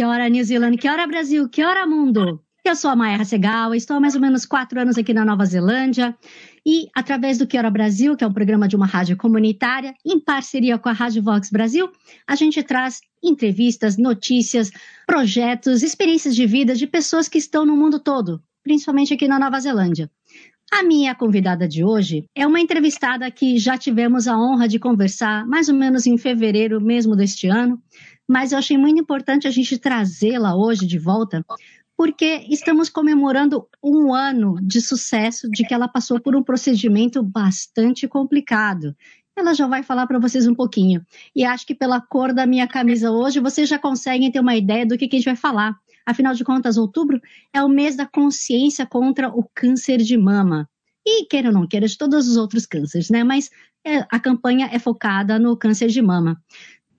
Que hora, New Zealand? Que hora, Brasil? Que hora, mundo? Eu sou a Maia Rassegal, estou há mais ou menos quatro anos aqui na Nova Zelândia e, através do Que Hora Brasil, que é um programa de uma rádio comunitária, em parceria com a Rádio Vox Brasil, a gente traz entrevistas, notícias, projetos, experiências de vida de pessoas que estão no mundo todo, principalmente aqui na Nova Zelândia. A minha convidada de hoje é uma entrevistada que já tivemos a honra de conversar mais ou menos em fevereiro mesmo deste ano, mas eu achei muito importante a gente trazê-la hoje de volta, porque estamos comemorando um ano de sucesso de que ela passou por um procedimento bastante complicado. Ela já vai falar para vocês um pouquinho. E acho que pela cor da minha camisa hoje, vocês já conseguem ter uma ideia do que, que a gente vai falar. Afinal de contas, outubro é o mês da consciência contra o câncer de mama. E, queira ou não queira, de todos os outros cânceres, né? Mas é, a campanha é focada no câncer de mama.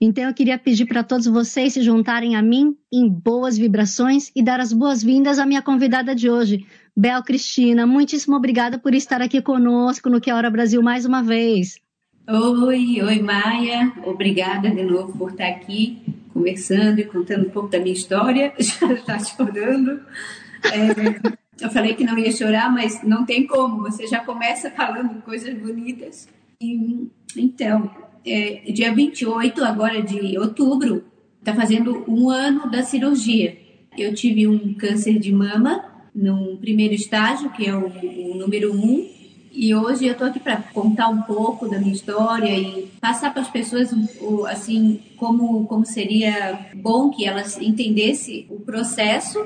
Então eu queria pedir para todos vocês se juntarem a mim em boas vibrações e dar as boas-vindas à minha convidada de hoje, Bel Cristina. Muitíssimo obrigada por estar aqui conosco no Que Hora Brasil mais uma vez. Oi, oi Maia, obrigada de novo por estar aqui conversando e contando um pouco da minha história. Já está chorando. É, eu falei que não ia chorar, mas não tem como. Você já começa falando coisas bonitas. E, então, é, dia 28 agora de outubro, está fazendo um ano da cirurgia. Eu tive um câncer de mama no primeiro estágio, que é o, o número um, e hoje eu estou aqui para contar um pouco da minha história e passar para as pessoas assim como como seria bom que elas entendessem o processo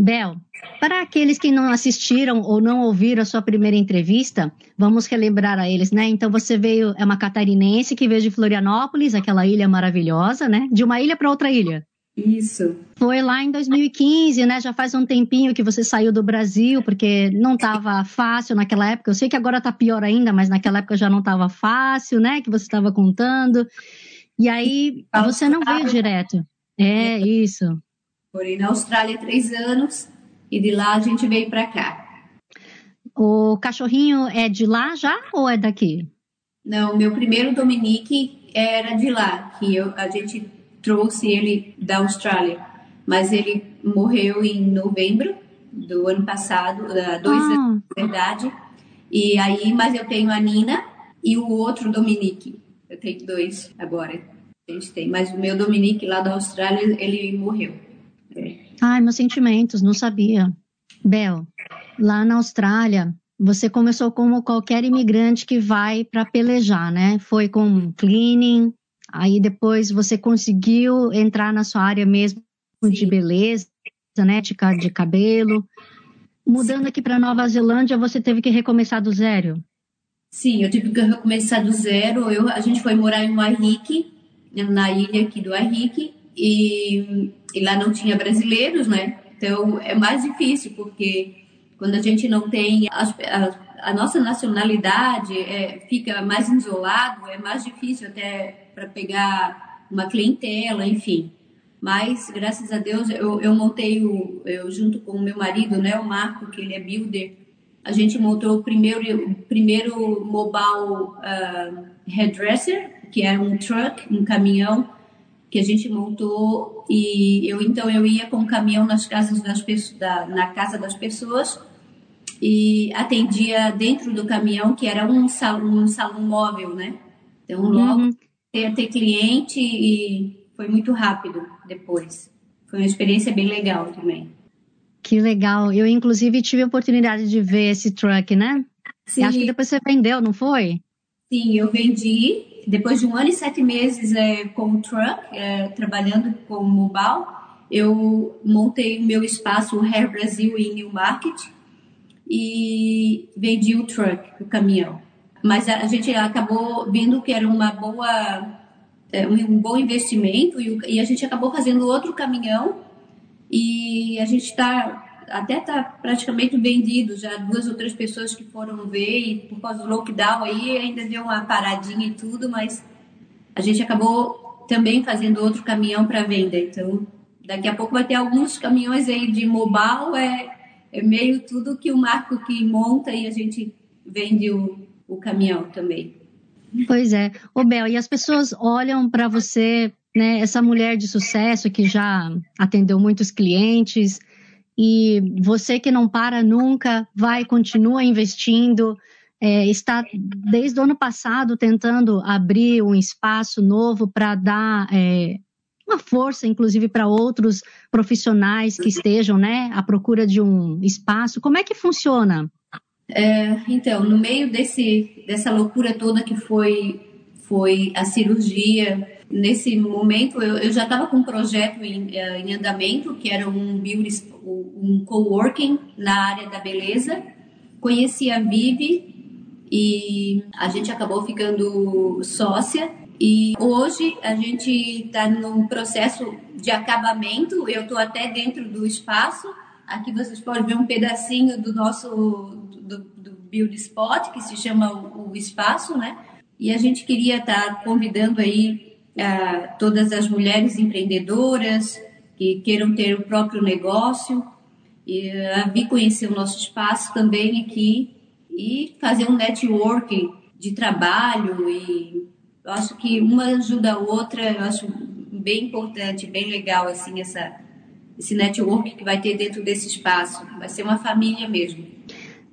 Bel, para aqueles que não assistiram ou não ouviram a sua primeira entrevista, vamos relembrar a eles, né? Então você veio, é uma catarinense que veio de Florianópolis, aquela ilha maravilhosa, né? De uma ilha para outra ilha. Isso. Foi lá em 2015, né? Já faz um tempinho que você saiu do Brasil, porque não estava fácil naquela época. Eu sei que agora está pior ainda, mas naquela época já não estava fácil, né? Que você estava contando. E aí você não veio direto. É, isso. Morei na Austrália três anos e de lá a gente veio para cá. O cachorrinho é de lá já ou é daqui? Não, meu primeiro Dominique era de lá, que eu, a gente trouxe ele da Austrália, mas ele morreu em novembro do ano passado, dois ah. anos, na verdade. E aí, mas eu tenho a Nina e o outro Dominique. Eu tenho dois agora. A gente tem, mas o meu Dominique lá da Austrália, ele morreu. Ai, meus sentimentos, não sabia. Bel, lá na Austrália, você começou como qualquer imigrante que vai para pelejar, né? Foi com cleaning, aí depois você conseguiu entrar na sua área mesmo Sim. de beleza, né? De, de cabelo. Mudando Sim. aqui para Nova Zelândia, você teve que recomeçar do zero? Sim, eu tive que recomeçar do zero. Eu, a gente foi morar em Waiheke, na ilha aqui do Waiheke, e, e lá não tinha brasileiros, né? Então é mais difícil porque quando a gente não tem a, a, nossa nacionalidade, é, fica mais isolado, é mais difícil até para pegar uma clientela, enfim. Mas graças a Deus eu, eu montei o, eu junto com o meu marido, né, o Marco, que ele é builder, a gente montou o primeiro, o primeiro mobile uh, hairdresser, que era um truck, um caminhão que a gente montou e eu então eu ia com o caminhão nas casas das pessoas, da, na casa das pessoas e atendia dentro do caminhão que era um salão, um salão móvel, né? Então logo uhum. ter, ter cliente e foi muito rápido depois. Foi uma experiência bem legal também. Que legal. Eu inclusive tive a oportunidade de ver esse truck, né? Sim. acho que depois você vendeu, não foi? Sim, eu vendi depois de um ano e sete meses é, com o truck, é, trabalhando com o mobile, eu montei o meu espaço Hair Brasil em New Market e vendi o truck, o caminhão. Mas a, gente acabou vendo que era uma boa é, um bom investimento e a gente acabou fazendo outro caminhão e a gente está até está praticamente vendido, já duas ou três pessoas que foram ver e por causa do lockdown aí ainda deu uma paradinha e tudo, mas a gente acabou também fazendo outro caminhão para venda. Então, daqui a pouco vai ter alguns caminhões aí de mobile, é, é meio tudo que o Marco que monta e a gente vende o, o caminhão também. Pois é. Ô Bel, e as pessoas olham para você, né, essa mulher de sucesso que já atendeu muitos clientes, e você que não para nunca, vai, continua investindo, é, está desde o ano passado tentando abrir um espaço novo para dar é, uma força, inclusive, para outros profissionais que estejam né, à procura de um espaço. Como é que funciona? É, então, no meio desse, dessa loucura toda que foi, foi a cirurgia, nesse momento eu, eu já estava com um projeto em, eh, em, andamento, que era um, beauty, um coworking na área da beleza. Conheci a Vivi e a gente acabou ficando sócia. E hoje a gente está num processo de acabamento. Eu estou até dentro do espaço. Aqui vocês podem ver um pedacinho do nosso do, do Build Spot, que se chama o, espaço, né? E a gente queria estar tá convidando aí todas as mulheres empreendedoras que queiram ter o próprio negócio, e uh, vir conhecer o nosso espaço também aqui e fazer um networking de trabalho e eu acho que uma ajuda a outra, eu acho bem importante, bem legal assim essa esse network que vai ter dentro desse espaço. Vai ser uma família mesmo.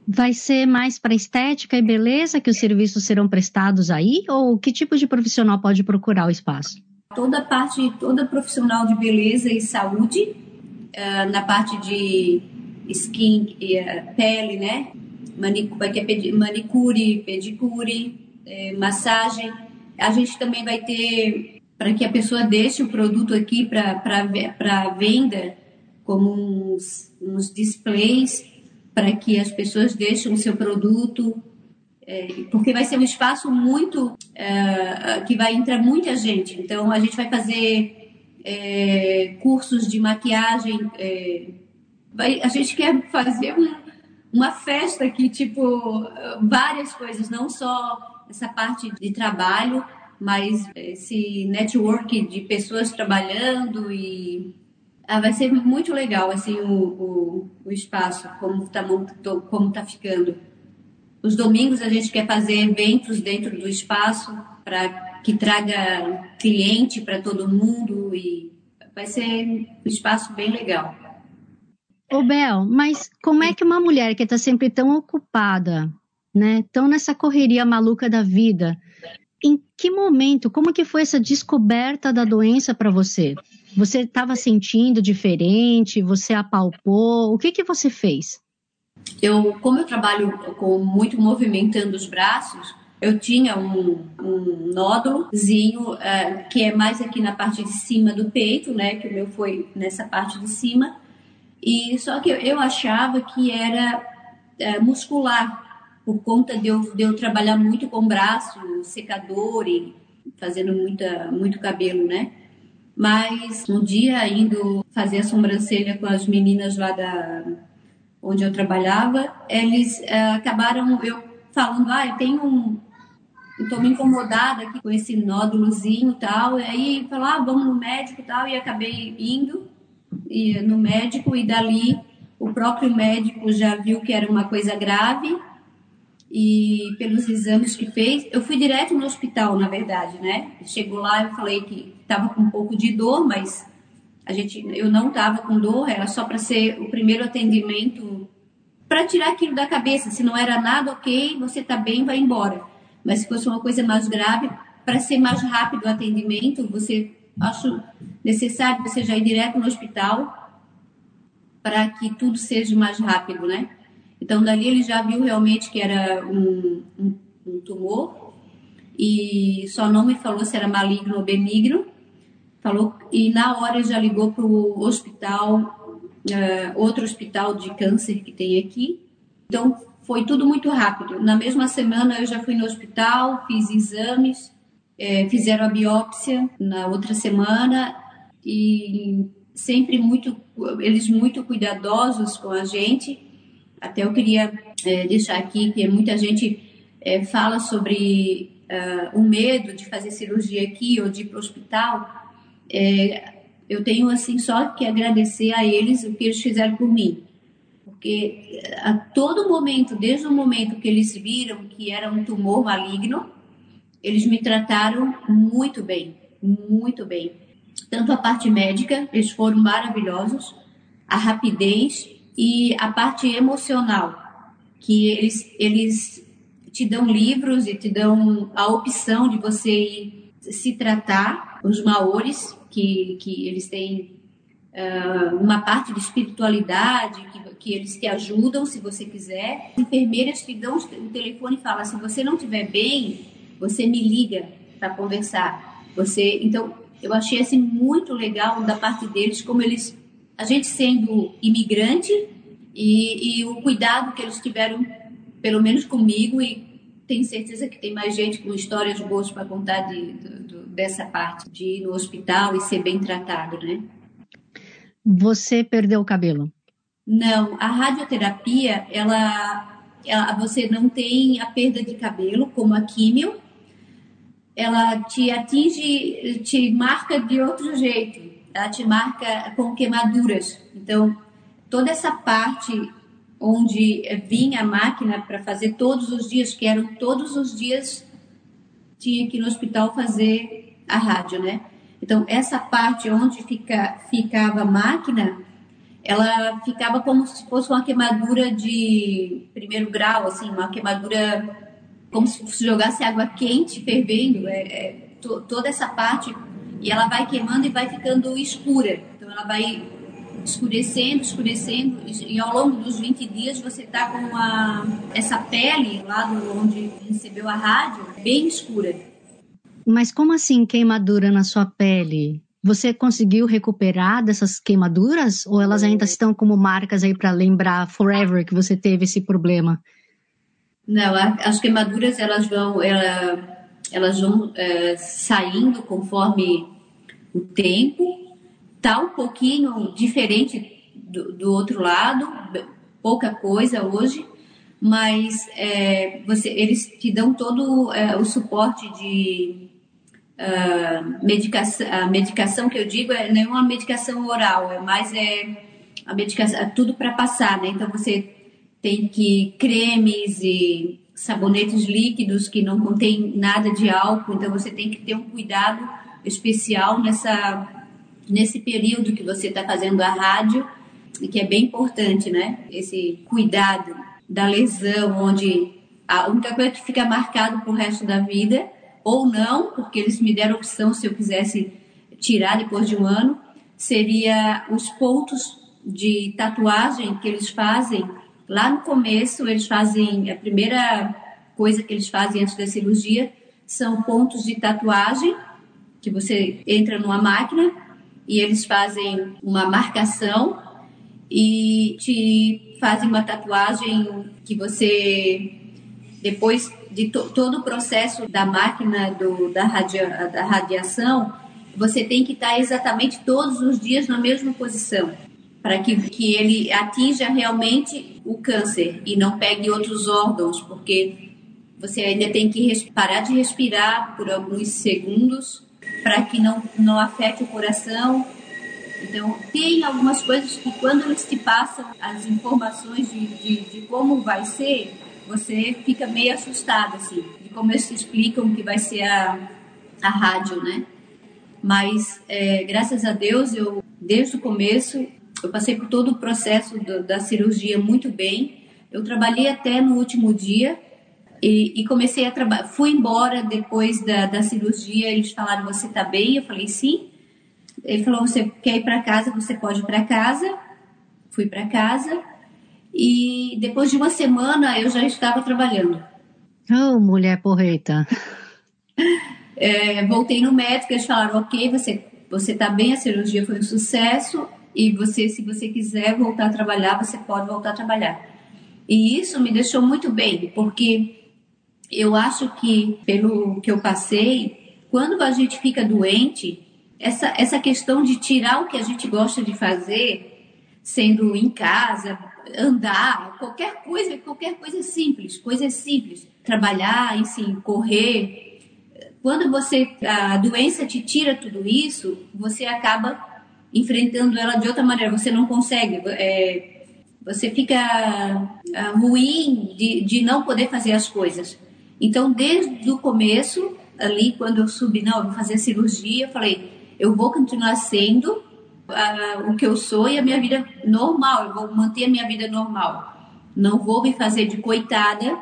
Vai ser mais para estética e beleza que os serviços serão prestados aí? Ou que tipo de profissional pode procurar o espaço? Toda parte, toda profissional de beleza e saúde, uh, na parte de skin, uh, pele, né? Manic vai ter manicure, pedicure, uh, massagem. A gente também vai ter, para que a pessoa deixe o produto aqui para venda, como uns, uns displays para que as pessoas deixem o seu produto, é, porque vai ser um espaço muito é, que vai entrar muita gente. Então a gente vai fazer é, cursos de maquiagem, é, vai, a gente quer fazer um, uma festa aqui, tipo várias coisas, não só essa parte de trabalho, mas esse network de pessoas trabalhando e ah, vai ser muito legal assim o, o, o espaço, como está como tá ficando. Os domingos a gente quer fazer eventos dentro do espaço para que traga cliente para todo mundo e vai ser um espaço bem legal. Ô Bel, mas como é que uma mulher que está sempre tão ocupada, né, tão nessa correria maluca da vida, em que momento, como que foi essa descoberta da doença para você? Você estava sentindo diferente? Você apalpou? O que que você fez? Eu, como eu trabalho com muito movimentando os braços, eu tinha um, um nódulozinho uh, que é mais aqui na parte de cima do peito, né? Que o meu foi nessa parte de cima. E só que eu, eu achava que era uh, muscular por conta de eu, de eu trabalhar muito com braço, secador e fazendo muita, muito cabelo, né? Mas um dia indo fazer a sobrancelha com as meninas lá da onde eu trabalhava, eles uh, acabaram eu falando, ah, eu tenho um estou me incomodada aqui com esse nódulozinho e tal, e aí falar, ah, vamos no médico e tal, e acabei indo e, no médico e dali o próprio médico já viu que era uma coisa grave e pelos exames que fez, eu fui direto no hospital, na verdade, né? Chegou lá, eu falei que estava com um pouco de dor, mas a gente, eu não estava com dor, era só para ser o primeiro atendimento, para tirar aquilo da cabeça. Se não era nada, ok, você está bem, vai embora. Mas se fosse uma coisa mais grave, para ser mais rápido o atendimento, você acho necessário você já ir direto no hospital para que tudo seja mais rápido, né? Então, dali ele já viu realmente que era um, um, um tumor e só não me falou se era maligno ou benigno. Falou e na hora já ligou para o hospital, uh, outro hospital de câncer que tem aqui. Então foi tudo muito rápido. Na mesma semana eu já fui no hospital, fiz exames é, fizeram a biópsia na outra semana e sempre muito, eles muito cuidadosos com a gente. Até eu queria é, deixar aqui que muita gente é, fala sobre uh, o medo de fazer cirurgia aqui ou de ir para o hospital. É, eu tenho assim só que agradecer a eles o que eles fizeram por mim, porque a todo momento, desde o momento que eles viram que era um tumor maligno, eles me trataram muito bem, muito bem. Tanto a parte médica, eles foram maravilhosos, a rapidez e a parte emocional, que eles eles te dão livros e te dão a opção de você se tratar os maores que, que eles têm uh, uma parte de espiritualidade, que, que eles te ajudam se você quiser. As enfermeiras te dão o telefone e falam: se você não estiver bem, você me liga para conversar. Você, então, eu achei assim muito legal da parte deles, como eles, a gente sendo imigrante e, e o cuidado que eles tiveram, pelo menos comigo e tenho certeza que tem mais gente com histórias boas para contar de, de, dessa parte de ir no hospital e ser bem tratado, né? Você perdeu o cabelo? Não, a radioterapia, ela, ela, você não tem a perda de cabelo como a químio, ela te atinge, te marca de outro jeito, ela te marca com queimaduras. Então, toda essa parte onde vinha a máquina para fazer todos os dias, que eram todos os dias, tinha que ir no hospital fazer a rádio, né? Então, essa parte onde fica, ficava a máquina, ela ficava como se fosse uma queimadura de primeiro grau, assim, uma queimadura como se jogasse água quente fervendo, é, é to, toda essa parte, e ela vai queimando e vai ficando escura. Então, ela vai escurecendo, escurecendo, e ao longo dos 20 dias você tá com a, essa pele lá do, onde recebeu a rádio bem escura. Mas como assim queimadura na sua pele? Você conseguiu recuperar dessas queimaduras ou elas ainda estão como marcas aí para lembrar forever que você teve esse problema? Não, as queimaduras elas vão, ela, elas vão é, saindo conforme o tempo Tá um pouquinho diferente do, do outro lado, pouca coisa hoje, mas é, você, eles te dão todo é, o suporte de uh, medicação. A medicação que eu digo é não é uma medicação oral, é mais é a medicação, é tudo para passar, né? Então você tem que cremes e sabonetes líquidos que não contém nada de álcool, então você tem que ter um cuidado especial nessa nesse período que você está fazendo a rádio, e que é bem importante, né? Esse cuidado da lesão, onde a única coisa que fica marcado o resto da vida, ou não, porque eles me deram opção se eu quisesse tirar depois de um ano, seria os pontos de tatuagem que eles fazem lá no começo, eles fazem a primeira coisa que eles fazem antes da cirurgia são pontos de tatuagem que você entra numa máquina e eles fazem uma marcação e te fazem uma tatuagem que você depois de to, todo o processo da máquina do, da, radia, da radiação você tem que estar exatamente todos os dias na mesma posição para que, que ele atinja realmente o câncer e não pegue outros órgãos, porque você ainda tem que parar de respirar por alguns segundos para que não, não afete o coração. Então, tem algumas coisas que quando eles te passam as informações de, de, de como vai ser, você fica meio assustado, assim, de como eles te explicam que vai ser a, a rádio, né? Mas, é, graças a Deus, eu, desde o começo, eu passei por todo o processo do, da cirurgia muito bem. Eu trabalhei até no último dia, e, e comecei a trabalhar. Fui embora depois da, da cirurgia. Eles falaram: Você tá bem? Eu falei: Sim. Ele falou: Você quer ir para casa? Você pode ir para casa. Fui para casa. E depois de uma semana eu já estava trabalhando. Oh, mulher porreta. É, voltei no médico, eles falaram: Ok, você você está bem, a cirurgia foi um sucesso e você, se você quiser voltar a trabalhar, você pode voltar a trabalhar. E isso me deixou muito bem, porque eu acho que, pelo que eu passei, quando a gente fica doente, essa, essa questão de tirar o que a gente gosta de fazer, sendo em casa, andar, qualquer coisa, qualquer coisa simples, coisas simples, trabalhar, enfim, correr. Quando você a doença te tira tudo isso, você acaba enfrentando ela de outra maneira. Você não consegue, é, você fica uh, ruim de, de não poder fazer as coisas. Então, desde o começo, ali, quando eu subi, não, eu vou fazer cirurgia, eu falei, eu vou continuar sendo uh, o que eu sou e a minha vida normal, eu vou manter a minha vida normal. Não vou me fazer de coitada,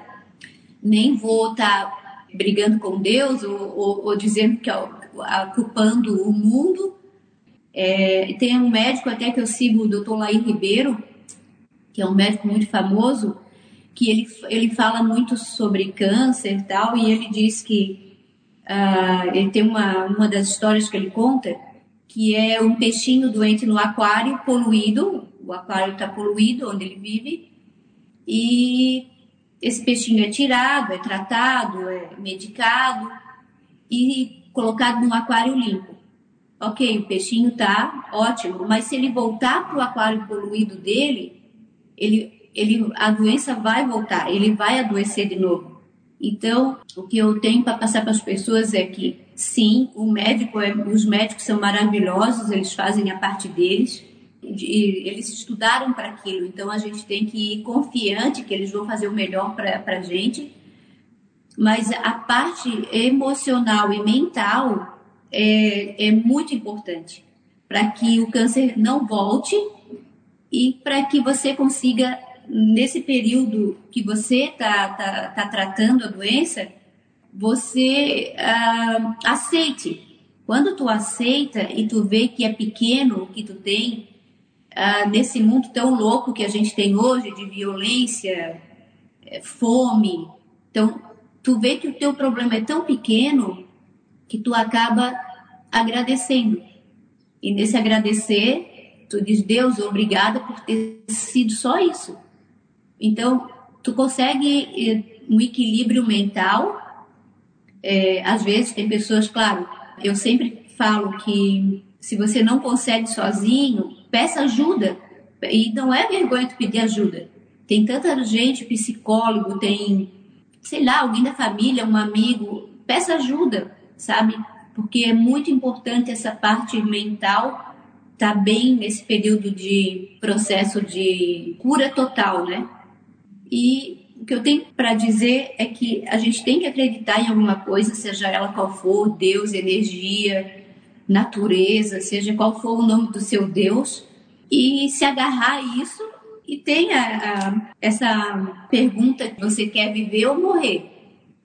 nem vou estar tá brigando com Deus ou, ou, ou dizendo que é culpando o mundo. É, tem um médico até que eu sigo, o doutor Laí Ribeiro, que é um médico muito famoso, que ele, ele fala muito sobre câncer e tal, e ele diz que uh, ele tem uma, uma das histórias que ele conta, que é um peixinho doente no aquário, poluído, o aquário está poluído onde ele vive, e esse peixinho é tirado, é tratado, é medicado e colocado num aquário limpo. Ok, o peixinho tá ótimo, mas se ele voltar para o aquário poluído dele, ele ele, a doença vai voltar, ele vai adoecer de novo. Então, o que eu tenho para passar para as pessoas é que, sim, o médico é, os médicos são maravilhosos, eles fazem a parte deles, eles estudaram para aquilo, então a gente tem que ir confiante que eles vão fazer o melhor para a gente. Mas a parte emocional e mental é, é muito importante para que o câncer não volte e para que você consiga nesse período que você está tá, tá tratando a doença, você uh, aceite. Quando tu aceita e tu vê que é pequeno o que tu tem, uh, nesse mundo tão louco que a gente tem hoje, de violência, eh, fome, então tu vê que o teu problema é tão pequeno que tu acaba agradecendo. E nesse agradecer, tu diz, Deus, obrigada por ter sido só isso. Então, tu consegue eh, um equilíbrio mental. É, às vezes tem pessoas, claro, eu sempre falo que se você não consegue sozinho, peça ajuda. E não é vergonha tu pedir ajuda. Tem tanta gente, psicólogo, tem, sei lá, alguém da família, um amigo, peça ajuda, sabe? Porque é muito importante essa parte mental tá bem nesse período de processo de cura total, né? E o que eu tenho para dizer é que a gente tem que acreditar em alguma coisa, seja ela qual for, Deus, energia, natureza, seja qual for o nome do seu Deus, e se agarrar a isso e tenha a, essa pergunta que você quer viver ou morrer.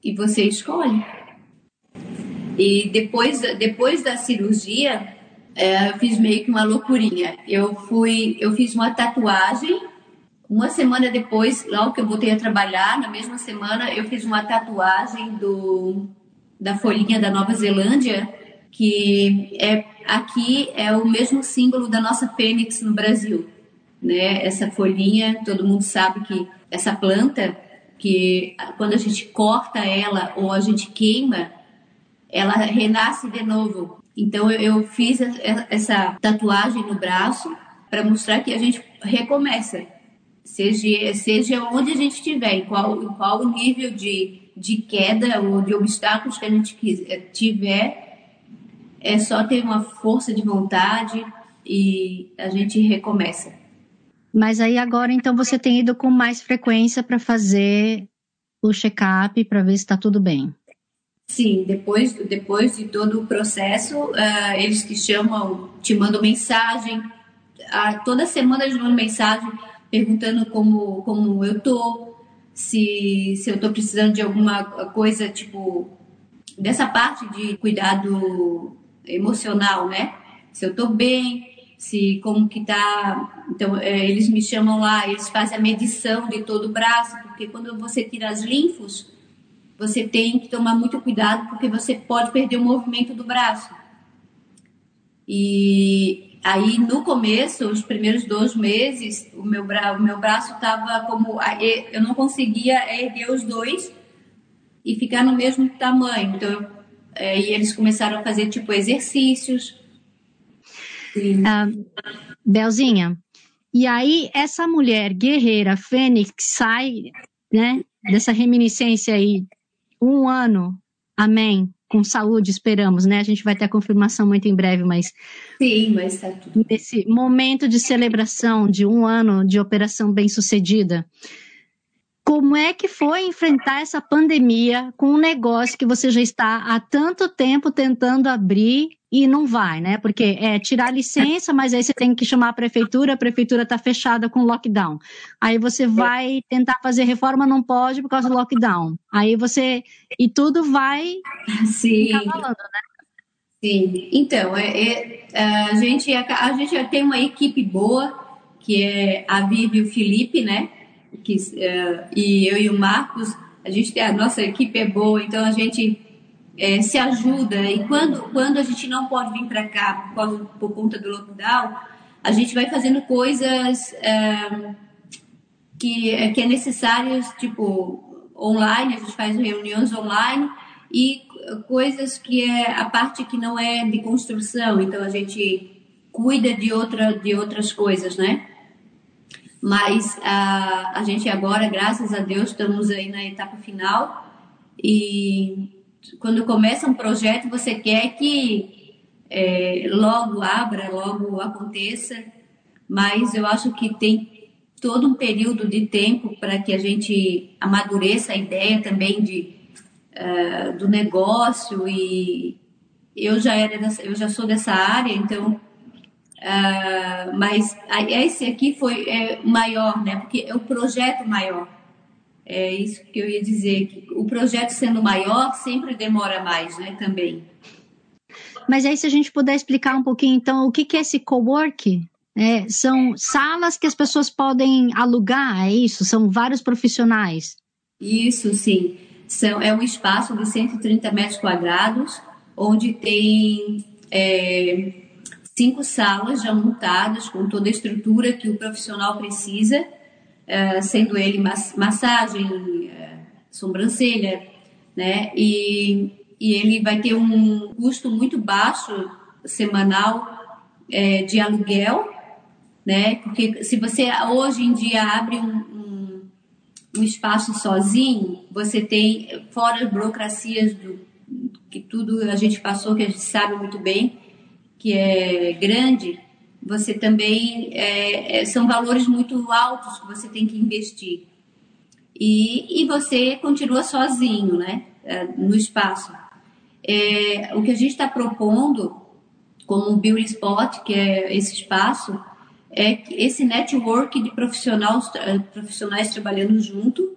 E você escolhe. E depois, depois da cirurgia, é, eu fiz meio que uma loucurinha. Eu fui, eu fiz uma tatuagem uma semana depois, logo que eu voltei a trabalhar, na mesma semana, eu fiz uma tatuagem do, da folhinha da Nova Zelândia, que é aqui é o mesmo símbolo da nossa fênix no Brasil, né? Essa folhinha, todo mundo sabe que essa planta, que quando a gente corta ela ou a gente queima, ela renasce de novo. Então eu, fiz essa tatuagem no braço para mostrar que a gente recomeça seja, seja onde a gente estiver, em qual, em qual nível de, de queda ou de obstáculos que a gente tiver, é só ter uma força de vontade e a gente recomeça. Mas aí agora, então, você tem ido com mais frequência para fazer o check-up para ver se está tudo bem. Sim, depois, depois de todo o processo, uh, eles te chamam, te mandam mensagem. Uh, toda semana eles mandam mensagem perguntando como, como eu tô, se, se eu tô precisando de alguma coisa, tipo, dessa parte de cuidado emocional, né? Se eu tô bem, se como que tá. Então, é, eles me chamam lá, eles fazem a medição de todo o braço, porque quando você tira as linfos, você tem que tomar muito cuidado, porque você pode perder o movimento do braço. E Aí, no começo, os primeiros dois meses, o meu, bra o meu braço estava como. Eu não conseguia erguer os dois e ficar no mesmo tamanho. Então, é, e eles começaram a fazer tipo exercícios. Uh, Belzinha, e aí essa mulher guerreira, Fênix, sai né, dessa reminiscência aí, um ano, amém, com saúde, esperamos, né? A gente vai ter a confirmação muito em breve, mas. Sim, mas tá tudo. Nesse momento de celebração de um ano de operação bem sucedida, como é que foi enfrentar essa pandemia com um negócio que você já está há tanto tempo tentando abrir e não vai, né? Porque é tirar licença, mas aí você tem que chamar a prefeitura, a prefeitura está fechada com lockdown. Aí você vai tentar fazer reforma, não pode por causa do lockdown. Aí você. E tudo vai. Sim. Né? Sim. Então, é, é, a, gente, a, a gente já tem uma equipe boa, que é a Vivi e o Felipe, né? Que, uh, e eu e o Marcos, a gente a nossa equipe é boa, então a gente é, se ajuda. E quando, quando a gente não pode vir para cá por, por, conta do lockdown, a gente vai fazendo coisas é, que, é, que é necessário, tipo, online, a gente faz reuniões online e coisas que é a parte que não é de construção, então a gente cuida de, outra, de outras coisas, né? Mas a, a gente agora, graças a Deus, estamos aí na etapa final. E quando começa um projeto, você quer que é, logo abra, logo aconteça, mas eu acho que tem todo um período de tempo para que a gente amadureça a ideia também de, uh, do negócio. E eu já era eu já sou dessa área, então uh, mas esse aqui foi é, maior, né? Porque é o projeto maior. É isso que eu ia dizer, que o projeto sendo maior sempre demora mais, né, também. Mas aí se a gente puder explicar um pouquinho, então, o que, que é esse co-work? É, são salas que as pessoas podem alugar, é isso? São vários profissionais? Isso, sim. São, é um espaço de 130 metros quadrados, onde tem é, cinco salas já montadas com toda a estrutura que o profissional precisa uh, sendo ele massagem, uh, sobrancelha, né? E, e ele vai ter um custo muito baixo semanal é, de aluguel, né? Porque se você hoje em dia abre um, um, um espaço sozinho, você tem, fora as burocracias do, que tudo a gente passou, que a gente sabe muito bem, que é grande, você também é, é, são valores muito altos que você tem que investir e, e você continua sozinho, né, é, no espaço. É, o que a gente está propondo como o Beauty Spot, que é esse espaço, é esse network de profissionais, profissionais trabalhando junto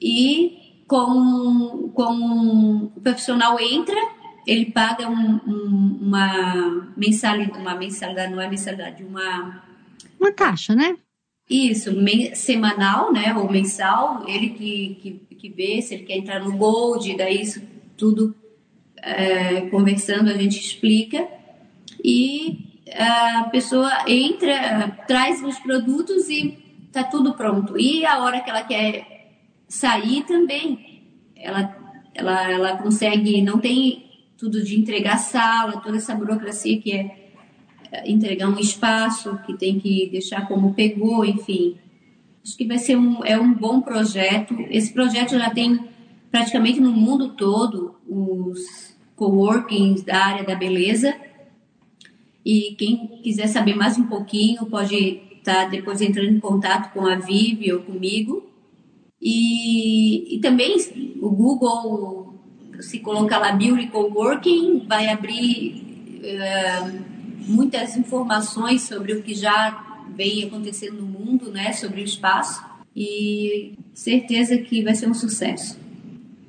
e com, com o profissional entra ele paga um, um, uma mensalidade, uma mensalidade, não é mensalidade, uma... Uma taxa, né? Isso, semanal, né, ou mensal, ele que, que, que vê se ele quer entrar no Gold, daí isso tudo é, conversando a gente explica e a pessoa entra, traz os produtos e tá tudo pronto. E a hora que ela quer sair também, ela, ela, ela consegue, não tem tudo de entregar sala, toda essa burocracia que é, é entregar um espaço, que tem que deixar como pegou, enfim. Acho que vai ser um, é um bom projeto. Esse projeto já tem praticamente no mundo todo os coworkings da área da beleza. E quem quiser saber mais um pouquinho pode estar tá depois entrando em contato com a Vivi ou comigo. E, e também o Google se colocar lá Beauty Coworking, vai abrir uh, muitas informações sobre o que já vem acontecendo no mundo, né, sobre o espaço, e certeza que vai ser um sucesso.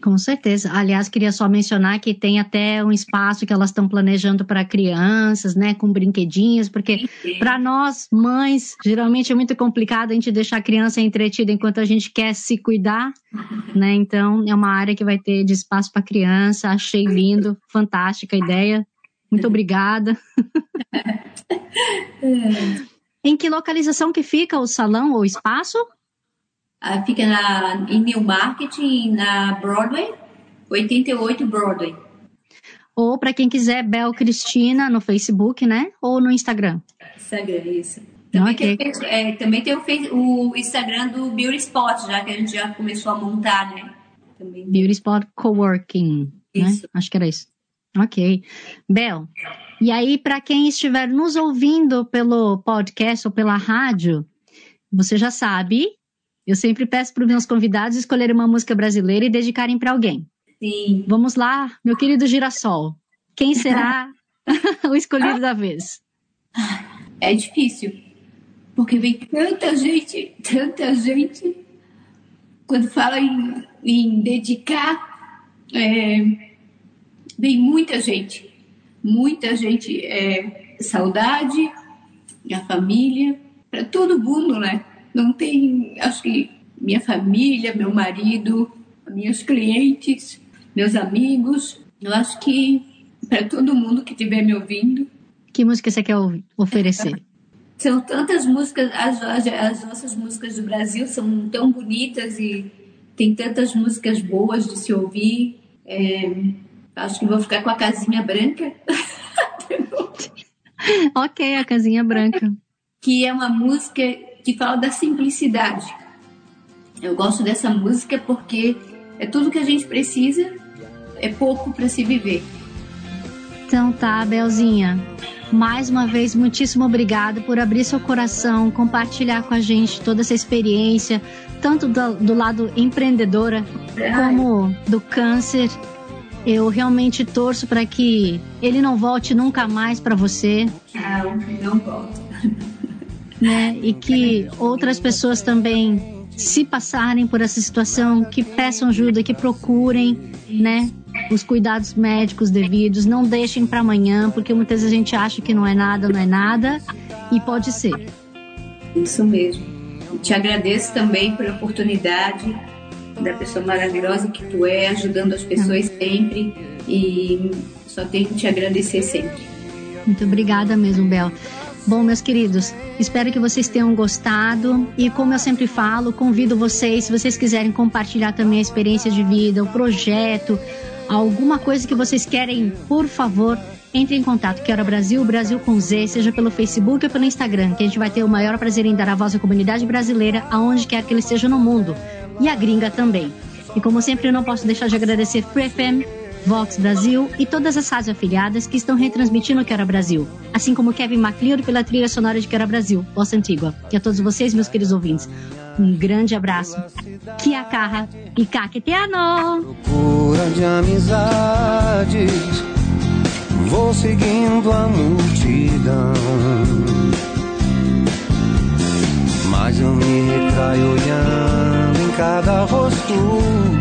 Com certeza. Aliás, queria só mencionar que tem até um espaço que elas estão planejando para crianças, né, com brinquedinhos, porque para nós, mães, geralmente é muito complicado a gente deixar a criança entretida enquanto a gente quer se cuidar, né? Então, é uma área que vai ter de espaço para criança. Achei lindo, fantástica a ideia. Muito obrigada. em que localização que fica o salão ou espaço? Uh, fica na, em New Market, na Broadway, 88 Broadway. Ou para quem quiser, Bel Cristina no Facebook, né? Ou no Instagram. Instagram, isso. Também, okay. tem, é, também tem o, o, Instagram do Beauty Spot, já que a gente já começou a montar, né? Também. Beauty Spot Coworking, né? isso. né? Acho que era isso. Ok. Bel, e aí para quem estiver nos ouvindo pelo podcast ou pela rádio, você já sabe, eu sempre peço para os meus convidados escolherem uma música brasileira e dedicarem para alguém. Sim. Vamos lá, meu querido Girassol. Quem será o escolhido da vez? É difícil, porque vem tanta gente, tanta gente. Quando fala em, em dedicar, é, vem muita gente, muita gente, é, saudade, a família, para todo mundo, né? Não tem, acho que minha família, meu marido, meus clientes, meus amigos, eu acho que para todo mundo que estiver me ouvindo. Que música você quer oferecer? São tantas músicas, as, as nossas músicas do Brasil são tão bonitas e tem tantas músicas boas de se ouvir. É, Acho que vou ficar com a casinha branca. ok, a casinha branca. Que é uma música que fala da simplicidade. Eu gosto dessa música porque é tudo que a gente precisa, é pouco para se viver. Então tá, Belzinha. Mais uma vez, muitíssimo obrigado por abrir seu coração, compartilhar com a gente toda essa experiência, tanto do, do lado empreendedora como do câncer eu realmente torço para que ele não volte nunca mais para você. Não, não volta. Né? E que outras pessoas também, se passarem por essa situação, que peçam ajuda, que procurem, né? Os cuidados médicos devidos, não deixem para amanhã, porque muitas vezes a gente acha que não é nada, não é nada, e pode ser. Isso mesmo. Te agradeço também pela oportunidade da pessoa maravilhosa que tu é, ajudando as pessoas sempre e só tenho que te agradecer sempre. Muito obrigada mesmo, Bel. Bom, meus queridos, espero que vocês tenham gostado e como eu sempre falo, convido vocês, se vocês quiserem compartilhar também a experiência de vida, o projeto, alguma coisa que vocês querem, por favor, entre em contato, que era Brasil, Brasil com Z, seja pelo Facebook ou pelo Instagram, que a gente vai ter o maior prazer em dar a voz à comunidade brasileira, aonde quer que ele esteja no mundo e a gringa também. E como sempre, eu não posso deixar de agradecer Free Vox Brasil e todas as rádios afiliadas que estão retransmitindo o Quero Brasil, assim como Kevin MacLeod pela trilha sonora de Quero Brasil, Bossa Antigua. E a todos vocês, meus queridos ouvintes, um grande abraço. Kia carra e caqueteano! Procura de amizades, vou seguindo a multidão mas eu me olhando em cada rosto.